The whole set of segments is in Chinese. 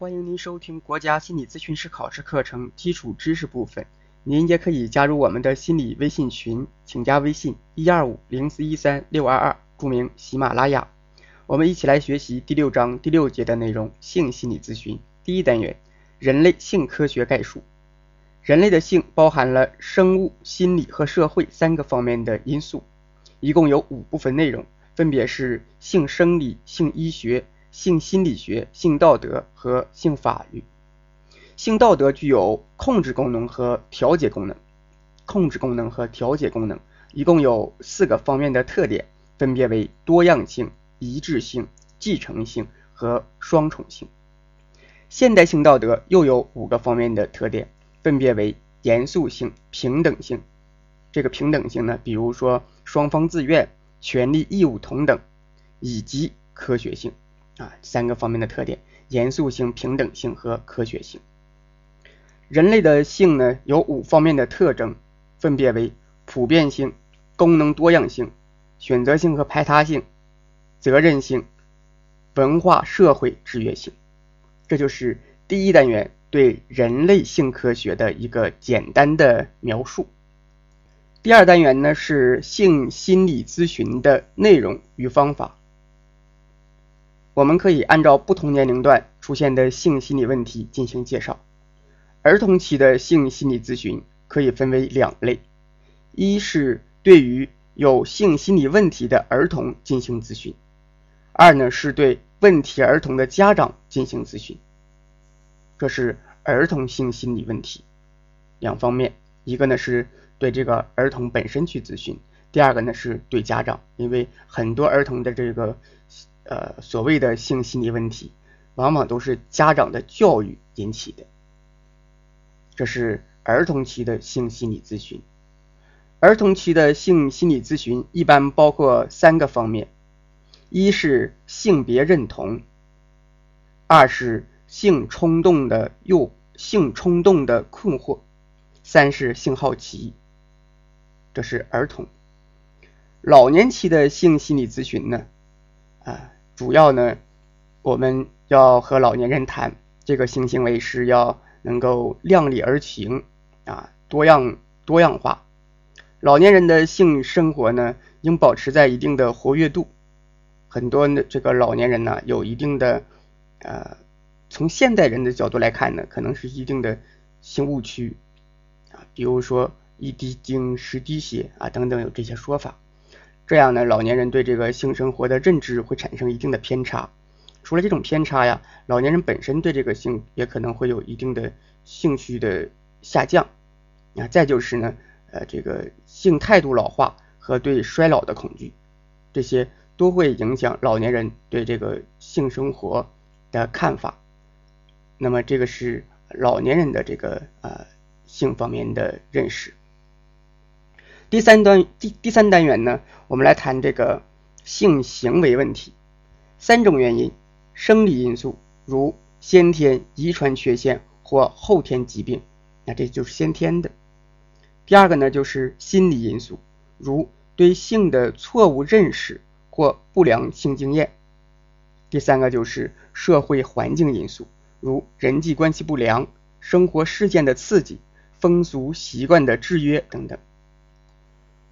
欢迎您收听国家心理咨询师考试课程基础知识部分。您也可以加入我们的心理微信群，请加微信一二五零四一三六二二，注明喜马拉雅。我们一起来学习第六章第六节的内容：性心理咨询。第一单元：人类性科学概述。人类的性包含了生物、心理和社会三个方面的因素，一共有五部分内容，分别是性生理、性医学。性心理学、性道德和性法律。性道德具有控制功能和调节功能。控制功能和调节功能一共有四个方面的特点，分别为多样性、一致性、继承性和双重性。现代性道德又有五个方面的特点，分别为严肃性、平等性。这个平等性呢，比如说双方自愿、权利义务同等，以及科学性。啊，三个方面的特点：严肃性、平等性和科学性。人类的性呢，有五方面的特征，分别为普遍性、功能多样性、选择性和排他性、责任性、文化社会制约性。这就是第一单元对人类性科学的一个简单的描述。第二单元呢，是性心理咨询的内容与方法。我们可以按照不同年龄段出现的性心理问题进行介绍。儿童期的性心理咨询可以分为两类：一是对于有性心理问题的儿童进行咨询；二呢是对问题儿童的家长进行咨询。这是儿童性心理问题两方面，一个呢是对这个儿童本身去咨询，第二个呢是对家长，因为很多儿童的这个。呃，所谓的性心理问题，往往都是家长的教育引起的。这是儿童期的性心理咨询。儿童期的性心理咨询一般包括三个方面：一是性别认同；二是性冲动的诱性冲动的困惑；三是性好奇。这是儿童。老年期的性心理咨询呢？啊。主要呢，我们要和老年人谈这个性行为是要能够量力而行啊，多样多样化。老年人的性生活呢，应保持在一定的活跃度。很多呢这个老年人呢，有一定的呃，从现代人的角度来看呢，可能是一定的性误区啊，比如说一滴精十滴血啊等等，有这些说法。这样呢，老年人对这个性生活的认知会产生一定的偏差。除了这种偏差呀，老年人本身对这个性也可能会有一定的兴趣的下降。啊，再就是呢，呃，这个性态度老化和对衰老的恐惧，这些都会影响老年人对这个性生活的看法。那么这个是老年人的这个呃性方面的认识。第三单第第三单元呢，我们来谈这个性行为问题。三种原因：生理因素，如先天遗传缺陷或后天疾病，那这就是先天的。第二个呢，就是心理因素，如对性的错误认识或不良性经验。第三个就是社会环境因素，如人际关系不良、生活事件的刺激、风俗习惯的制约等等。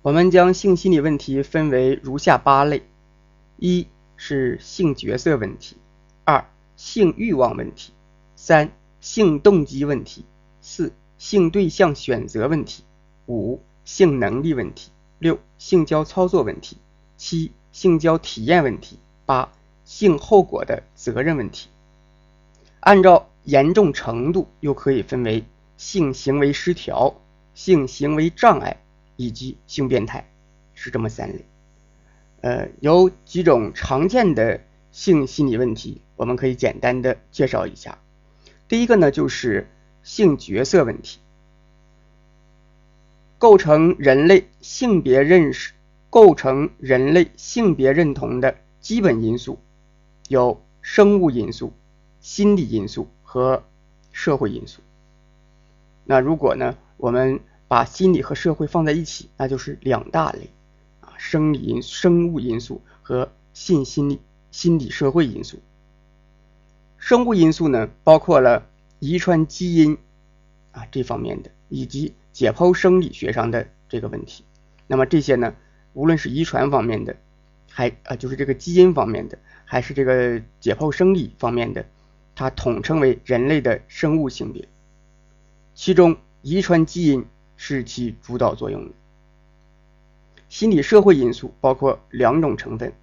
我们将性心理问题分为如下八类：一是性角色问题，二性欲望问题，三性动机问题，四性对象选择问题，五性能力问题，六性交操作问题，七性交体验问题，八性后果的责任问题。按照严重程度，又可以分为性行为失调、性行为障碍。以及性变态是这么三类，呃，有几种常见的性心理问题，我们可以简单的介绍一下。第一个呢，就是性角色问题，构成人类性别认识、构成人类性别认同的基本因素有生物因素、心理因素和社会因素。那如果呢，我们把心理和社会放在一起，那就是两大类啊，生理因、生物因素和性心理、心理社会因素。生物因素呢，包括了遗传基因啊这方面的，以及解剖生理学上的这个问题。那么这些呢，无论是遗传方面的，还啊就是这个基因方面的，还是这个解剖生理方面的，它统称为人类的生物性别。其中，遗传基因是起主导作用的。心理社会因素包括两种成分，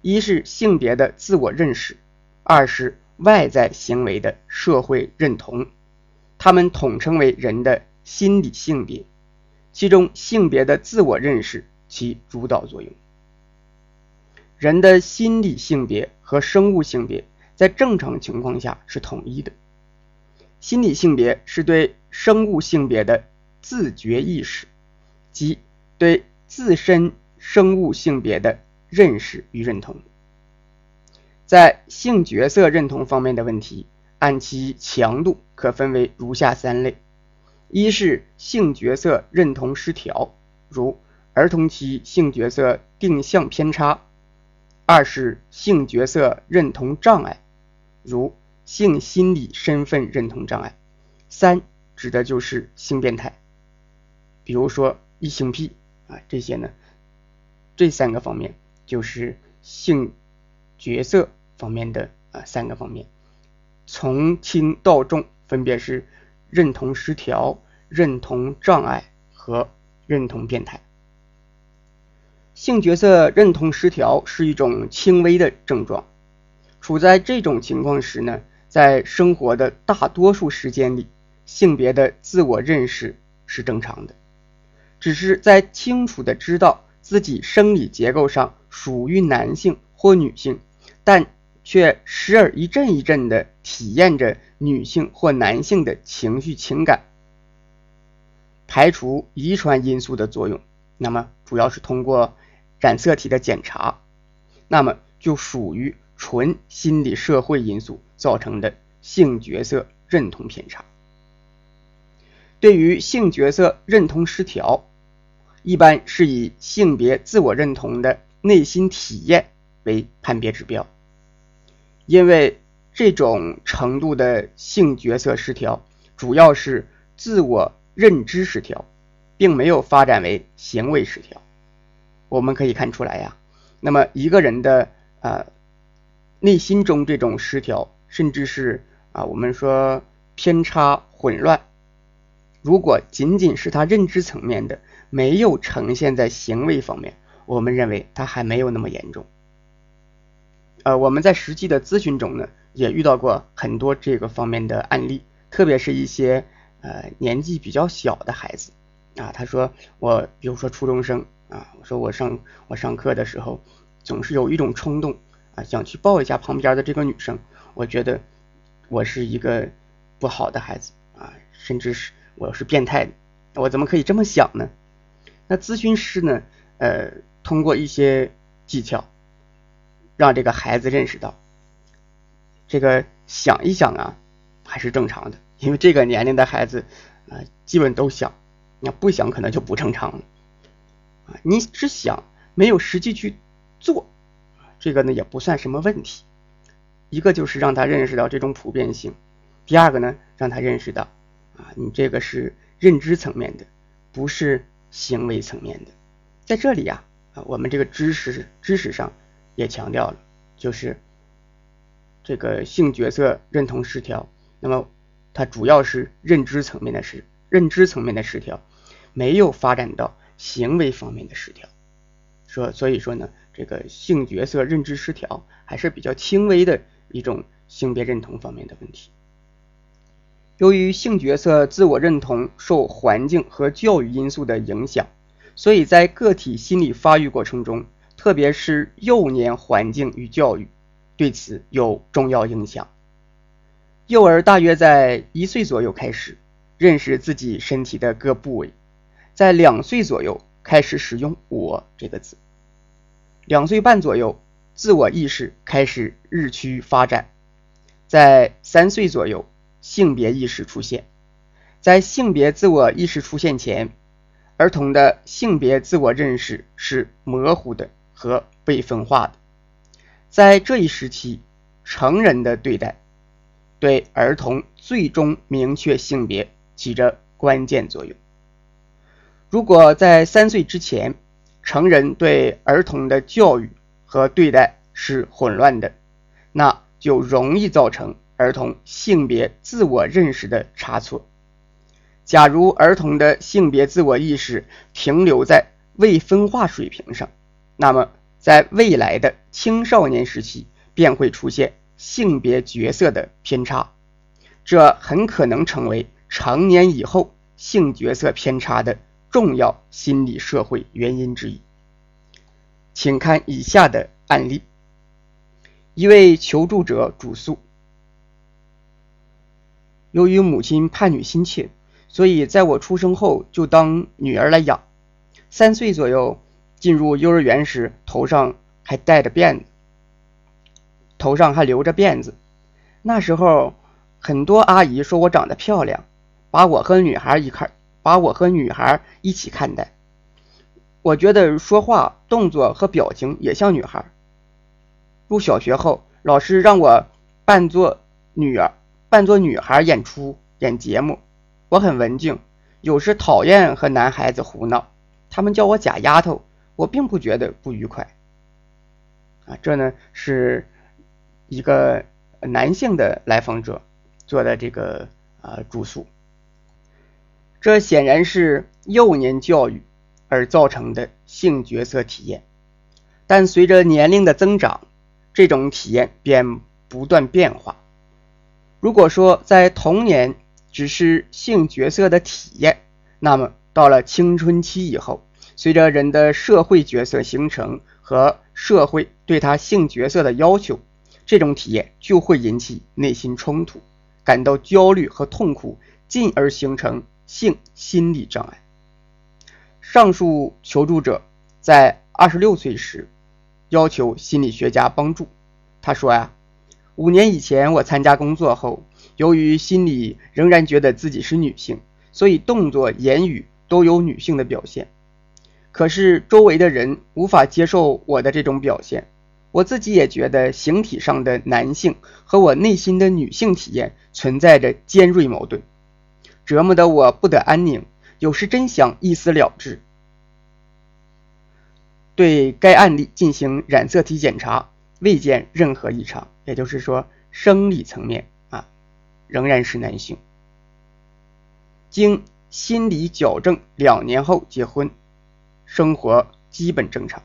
一是性别的自我认识，二是外在行为的社会认同，它们统称为人的心理性别。其中，性别的自我认识起主导作用。人的心理性别和生物性别在正常情况下是统一的。心理性别是对生物性别的自觉意识，即对自身生物性别的认识与认同。在性角色认同方面的问题，按其强度可分为如下三类：一是性角色认同失调，如儿童期性角色定向偏差；二是性角色认同障碍，如性心理身份认同障碍；三指的就是性变态，比如说异性癖啊这些呢，这三个方面就是性角色方面的啊三个方面，从轻到重分别是认同失调、认同障碍和认同变态。性角色认同失调是一种轻微的症状，处在这种情况时呢。在生活的大多数时间里，性别的自我认识是正常的，只是在清楚的知道自己生理结构上属于男性或女性，但却时而一阵一阵的体验着女性或男性的情绪情感。排除遗传因素的作用，那么主要是通过染色体的检查，那么就属于。纯心理社会因素造成的性角色认同偏差。对于性角色认同失调，一般是以性别自我认同的内心体验为判别指标。因为这种程度的性角色失调，主要是自我认知失调，并没有发展为行为失调。我们可以看出来呀，那么一个人的呃。内心中这种失调，甚至是啊，我们说偏差混乱，如果仅仅是他认知层面的，没有呈现在行为方面，我们认为他还没有那么严重。呃，我们在实际的咨询中呢，也遇到过很多这个方面的案例，特别是一些呃年纪比较小的孩子啊，他说我，比如说初中生啊，我说我上我上课的时候，总是有一种冲动啊。想去抱一下旁边的这个女生，我觉得我是一个不好的孩子啊，甚至是我是变态的，我怎么可以这么想呢？那咨询师呢，呃，通过一些技巧，让这个孩子认识到，这个想一想啊，还是正常的，因为这个年龄的孩子啊，基本都想，那不想可能就不正常了啊，你只想没有实际去做。这个呢也不算什么问题，一个就是让他认识到这种普遍性，第二个呢让他认识到啊，你这个是认知层面的，不是行为层面的。在这里呀啊，我们这个知识知识上也强调了，就是这个性角色认同失调，那么它主要是认知层面的失认知层面的失调，没有发展到行为方面的失调。说所以说呢。这个性角色认知失调还是比较轻微的一种性别认同方面的问题。由于性角色自我认同受环境和教育因素的影响，所以在个体心理发育过程中，特别是幼年环境与教育对此有重要影响。幼儿大约在一岁左右开始认识自己身体的各部位，在两岁左右开始使用“我”这个字。两岁半左右，自我意识开始日趋发展，在三岁左右，性别意识出现。在性别自我意识出现前，儿童的性别自我认识是模糊的和被分化的。在这一时期，成人的对待对儿童最终明确性别起着关键作用。如果在三岁之前，成人对儿童的教育和对待是混乱的，那就容易造成儿童性别自我认识的差错。假如儿童的性别自我意识停留在未分化水平上，那么在未来的青少年时期便会出现性别角色的偏差，这很可能成为成年以后性角色偏差的。重要心理社会原因之一，请看以下的案例：一位求助者主诉，由于母亲盼女心切，所以在我出生后就当女儿来养。三岁左右进入幼儿园时，头上还戴着辫子，头上还留着辫子。那时候，很多阿姨说我长得漂亮，把我和女孩一块。把我和女孩一起看待，我觉得说话、动作和表情也像女孩。入小学后，老师让我扮作女儿、扮作女孩演出、演节目。我很文静，有时讨厌和男孩子胡闹。他们叫我假丫头，我并不觉得不愉快。啊，这呢是一个男性的来访者做的这个啊住宿。这显然是幼年教育而造成的性角色体验，但随着年龄的增长，这种体验便不断变化。如果说在童年只是性角色的体验，那么到了青春期以后，随着人的社会角色形成和社会对他性角色的要求，这种体验就会引起内心冲突，感到焦虑和痛苦，进而形成。性心理障碍。上述求助者在二十六岁时要求心理学家帮助。他说呀，五年以前我参加工作后，由于心里仍然觉得自己是女性，所以动作、言语都有女性的表现。可是周围的人无法接受我的这种表现，我自己也觉得形体上的男性和我内心的女性体验存在着尖锐矛盾。折磨得我不得安宁，有时真想一死了之。对该案例进行染色体检查，未见任何异常，也就是说，生理层面啊仍然是男性。经心理矫正两年后结婚，生活基本正常。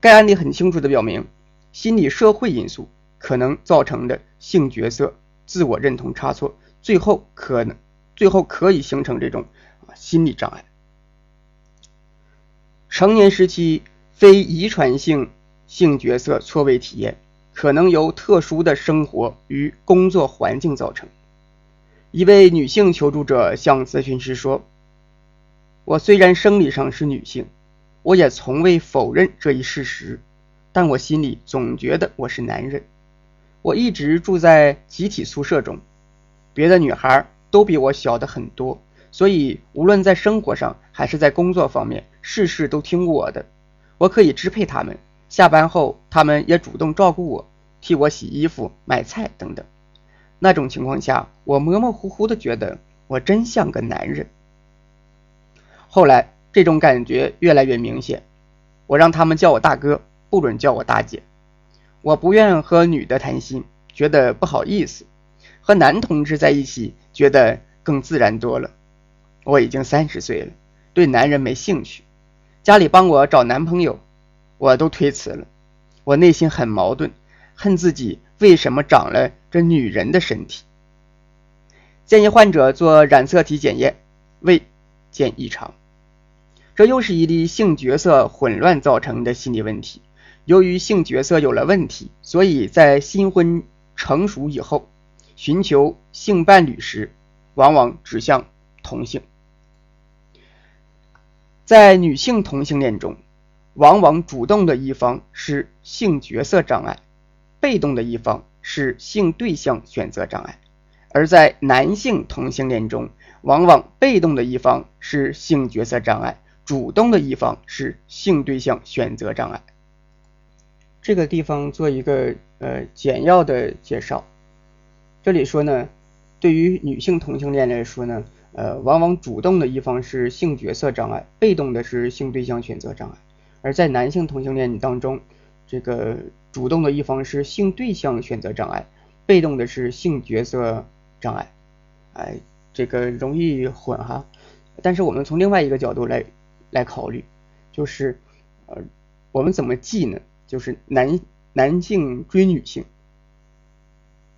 该案例很清楚地表明，心理社会因素可能造成的性角色自我认同差错，最后可能。最后可以形成这种啊心理障碍。成年时期非遗传性性角色错位体验，可能由特殊的生活与工作环境造成。一位女性求助者向咨询师说：“我虽然生理上是女性，我也从未否认这一事实，但我心里总觉得我是男人。我一直住在集体宿舍中，别的女孩。”都比我小的很多，所以无论在生活上还是在工作方面，事事都听我的。我可以支配他们，下班后他们也主动照顾我，替我洗衣服、买菜等等。那种情况下，我模模糊糊的觉得我真像个男人。后来这种感觉越来越明显，我让他们叫我大哥，不准叫我大姐。我不愿和女的谈心，觉得不好意思。和男同志在一起，觉得更自然多了。我已经三十岁了，对男人没兴趣。家里帮我找男朋友，我都推辞了。我内心很矛盾，恨自己为什么长了这女人的身体。建议患者做染色体检验，未见异常。这又是一例性角色混乱造成的心理问题。由于性角色有了问题，所以在新婚成熟以后。寻求性伴侣时，往往指向同性。在女性同性恋中，往往主动的一方是性角色障碍，被动的一方是性对象选择障碍；而在男性同性恋中，往往被动的一方是性角色障碍，主动的一方是性对象选择障碍。这个地方做一个呃简要的介绍。这里说呢，对于女性同性恋来说呢，呃，往往主动的一方是性角色障碍，被动的是性对象选择障碍；而在男性同性恋当中，这个主动的一方是性对象选择障碍，被动的是性角色障碍。哎，这个容易混哈。但是我们从另外一个角度来来考虑，就是呃，我们怎么记呢？就是男男性追女性。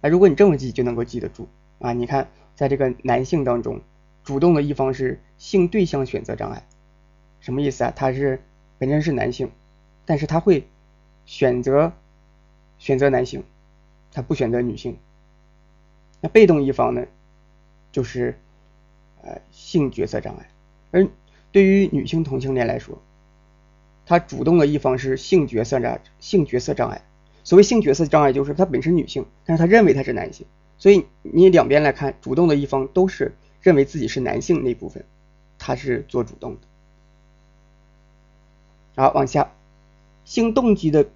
啊，如果你这么记就能够记得住啊！你看，在这个男性当中，主动的一方是性对象选择障碍，什么意思啊？他是本身是男性，但是他会选择选择男性，他不选择女性。那被动一方呢，就是呃性角色障碍。而对于女性同性恋来说，他主动的一方是性角色障性角色障碍。所谓性角色障碍，就是她本身女性，但是她认为她是男性，所以你两边来看，主动的一方都是认为自己是男性那部分，他是做主动的。好，往下，性动机的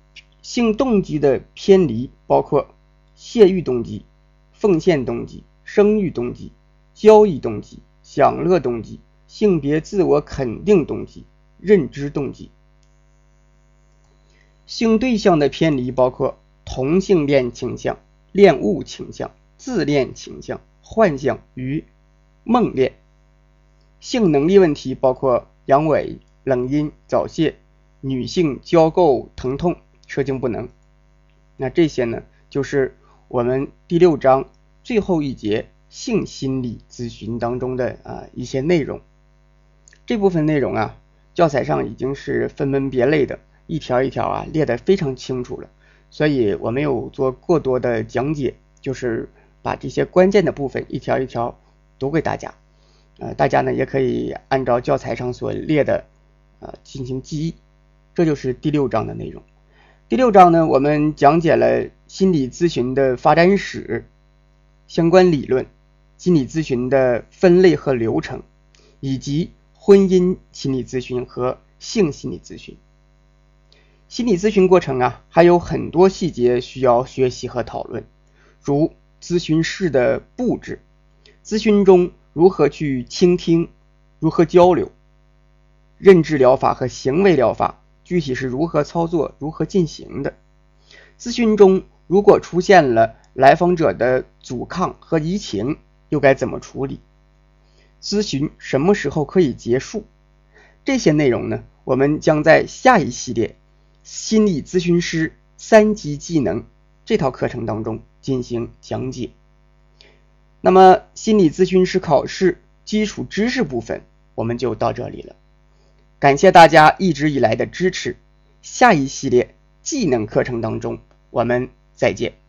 性动机的偏离包括泄欲动机、奉献动机、生育动机、交易动机、享乐动机、性别自我肯定动机、认知动机。性对象的偏离包括同性恋倾向、恋物倾向、自恋倾向、幻想与梦恋。性能力问题包括阳痿、冷阴、早泄、女性交媾疼痛、射精不能。那这些呢，就是我们第六章最后一节性心理咨询当中的啊一些内容。这部分内容啊，教材上已经是分门别类的。一条一条啊列得非常清楚了，所以我没有做过多的讲解，就是把这些关键的部分一条一条读给大家。呃，大家呢也可以按照教材上所列的呃进行记忆。这就是第六章的内容。第六章呢，我们讲解了心理咨询的发展史、相关理论、心理咨询的分类和流程，以及婚姻心理咨询和性心理咨询。心理咨询过程啊，还有很多细节需要学习和讨论，如咨询室的布置，咨询中如何去倾听，如何交流，认知疗法和行为疗法具体是如何操作、如何进行的。咨询中如果出现了来访者的阻抗和移情，又该怎么处理？咨询什么时候可以结束？这些内容呢，我们将在下一系列。心理咨询师三级技能这套课程当中进行讲解。那么，心理咨询师考试基础知识部分我们就到这里了。感谢大家一直以来的支持。下一系列技能课程当中，我们再见。